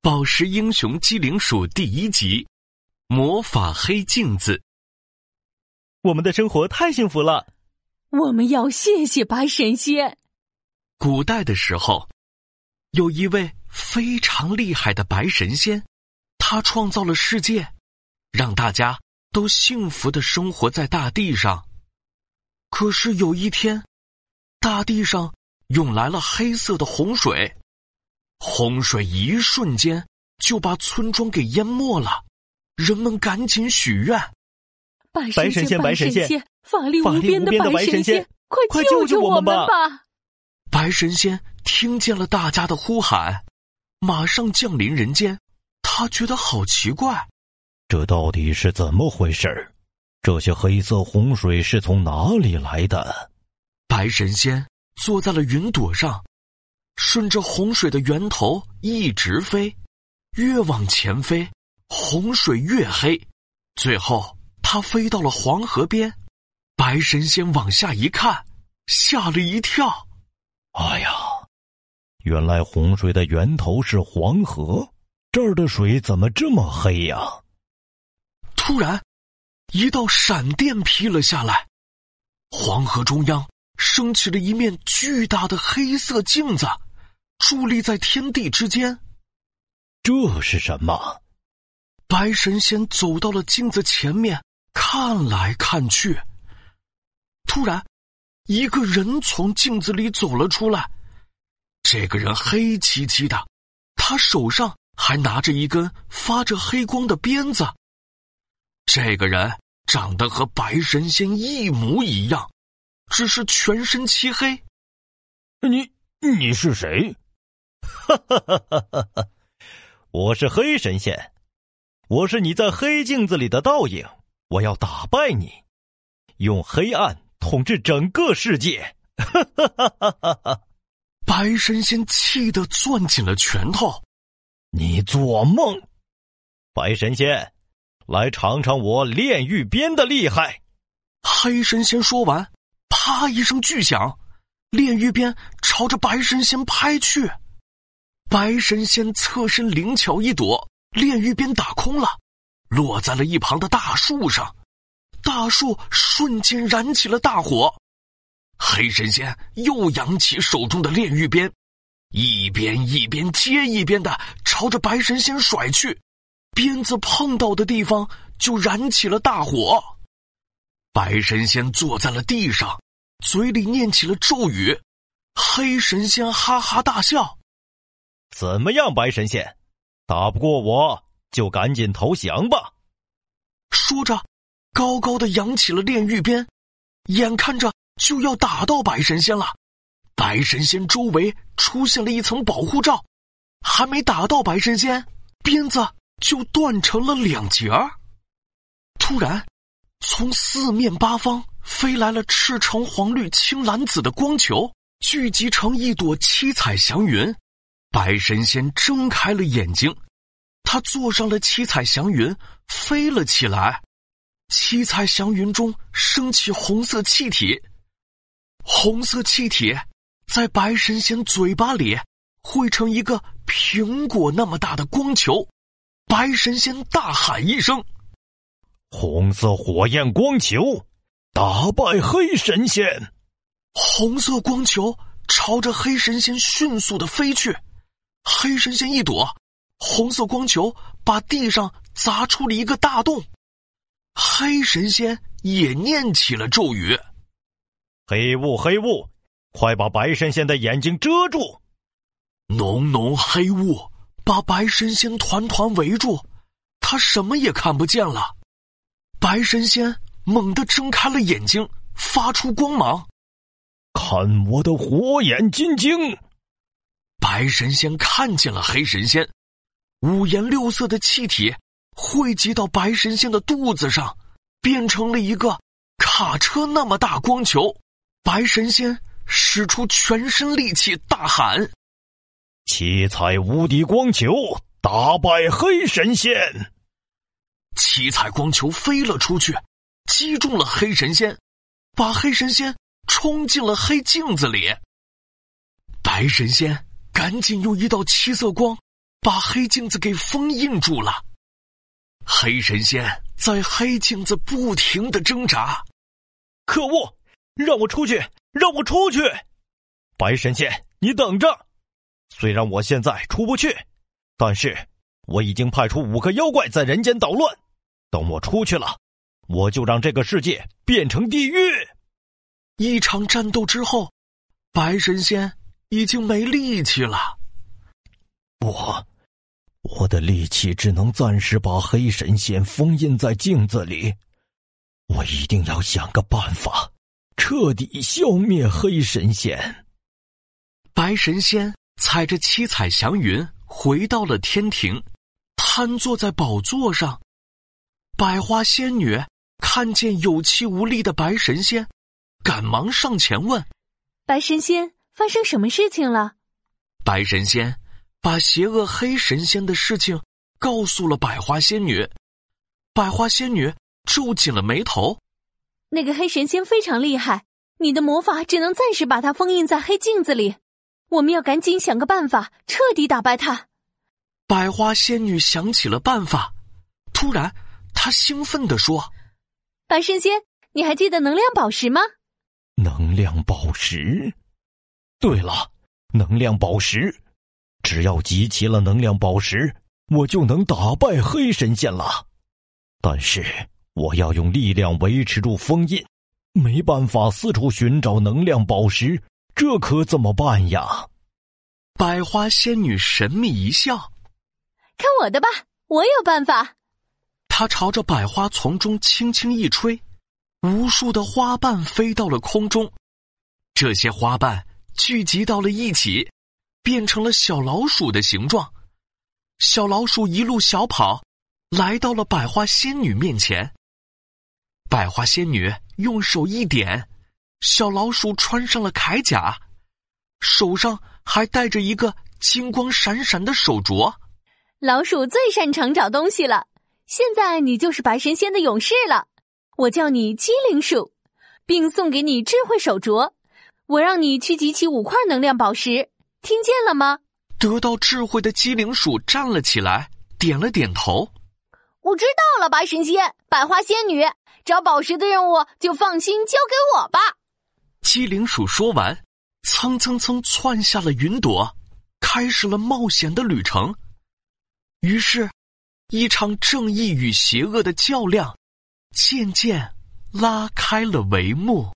宝石英雄机灵鼠第一集：魔法黑镜子。我们的生活太幸福了，我们要谢谢白神仙。古代的时候，有一位非常厉害的白神仙，他创造了世界，让大家都幸福的生活在大地上。可是有一天，大地上涌来了黑色的洪水。洪水一瞬间就把村庄给淹没了，人们赶紧许愿：“白神仙，白神仙，法力无边的白神仙，快救救我们吧！”白神仙听见了大家的呼喊，马上降临人间。他觉得好奇怪，这到底是怎么回事？这些黑色洪水是从哪里来的？白神仙坐在了云朵上。顺着洪水的源头一直飞，越往前飞，洪水越黑。最后，他飞到了黄河边。白神仙往下一看，吓了一跳。哎呀，原来洪水的源头是黄河，这儿的水怎么这么黑呀？突然，一道闪电劈了下来，黄河中央升起了一面巨大的黑色镜子。伫立在天地之间，这是什么？白神仙走到了镜子前面，看来看去。突然，一个人从镜子里走了出来。这个人黑漆漆的，他手上还拿着一根发着黑光的鞭子。这个人长得和白神仙一模一样，只是全身漆黑。你你是谁？哈哈哈哈哈！哈！我是黑神仙，我是你在黑镜子里的倒影。我要打败你，用黑暗统治整个世界。哈哈哈哈哈！哈！白神仙气得攥紧了拳头。你做梦！白神仙，来尝尝我炼狱鞭的厉害。黑神仙说完，啪一声巨响，炼狱鞭朝着白神仙拍去。白神仙侧身灵巧一躲，炼狱鞭打空了，落在了一旁的大树上，大树瞬间燃起了大火。黑神仙又扬起手中的炼狱鞭，一鞭一鞭接一鞭的朝着白神仙甩去，鞭子碰到的地方就燃起了大火。白神仙坐在了地上，嘴里念起了咒语，黑神仙哈哈大笑。怎么样，白神仙？打不过我就赶紧投降吧！说着，高高的扬起了炼狱鞭，眼看着就要打到白神仙了。白神仙周围出现了一层保护罩，还没打到白神仙，鞭子就断成了两截儿。突然，从四面八方飞来了赤橙黄绿青蓝紫的光球，聚集成一朵七彩祥云。白神仙睁开了眼睛，他坐上了七彩祥云，飞了起来。七彩祥云中升起红色气体，红色气体在白神仙嘴巴里汇成一个苹果那么大的光球。白神仙大喊一声：“红色火焰光球，打败黑神仙！”红色光球朝着黑神仙迅速的飞去。黑神仙一躲，红色光球把地上砸出了一个大洞。黑神仙也念起了咒语：“黑雾，黑雾，快把白神仙的眼睛遮住！”浓浓黑雾把白神仙团团围住，他什么也看不见了。白神仙猛地睁开了眼睛，发出光芒：“看我的火眼金睛！”白神仙看见了黑神仙，五颜六色的气体汇集到白神仙的肚子上，变成了一个卡车那么大光球。白神仙使出全身力气，大喊：“七彩无敌光球，打败黑神仙！”七彩光球飞了出去，击中了黑神仙，把黑神仙冲进了黑镜子里。白神仙。赶紧用一道七色光把黑镜子给封印住了。黑神仙在黑镜子不停的挣扎。可恶！让我出去！让我出去！白神仙，你等着！虽然我现在出不去，但是我已经派出五个妖怪在人间捣乱。等我出去了，我就让这个世界变成地狱。一场战斗之后，白神仙已经没力气了。我。我的力气只能暂时把黑神仙封印在镜子里，我一定要想个办法，彻底消灭黑神仙。白神仙踩着七彩祥云回到了天庭，瘫坐在宝座上。百花仙女看见有气无力的白神仙，赶忙上前问：“白神仙，发生什么事情了？”白神仙。把邪恶黑神仙的事情告诉了百花仙女，百花仙女皱紧了眉头。那个黑神仙非常厉害，你的魔法只能暂时把它封印在黑镜子里。我们要赶紧想个办法，彻底打败他。百花仙女想起了办法，突然，她兴奋地说：“白神仙，你还记得能量宝石吗？”能量宝石。对了，能量宝石。只要集齐了能量宝石，我就能打败黑神仙了。但是我要用力量维持住封印，没办法四处寻找能量宝石，这可怎么办呀？百花仙女神秘一笑：“看我的吧，我有办法。”她朝着百花丛中轻轻一吹，无数的花瓣飞到了空中，这些花瓣聚集到了一起。变成了小老鼠的形状，小老鼠一路小跑，来到了百花仙女面前。百花仙女用手一点，小老鼠穿上了铠甲，手上还戴着一个金光闪闪的手镯。老鼠最擅长找东西了，现在你就是白神仙的勇士了。我叫你机灵鼠，并送给你智慧手镯。我让你去集齐五块能量宝石。听见了吗？得到智慧的机灵鼠站了起来，点了点头。我知道了，白神仙、百花仙女，找宝石的任务就放心交给我吧。机灵鼠说完，蹭蹭蹭窜下了云朵，开始了冒险的旅程。于是，一场正义与邪恶的较量渐渐拉开了帷幕。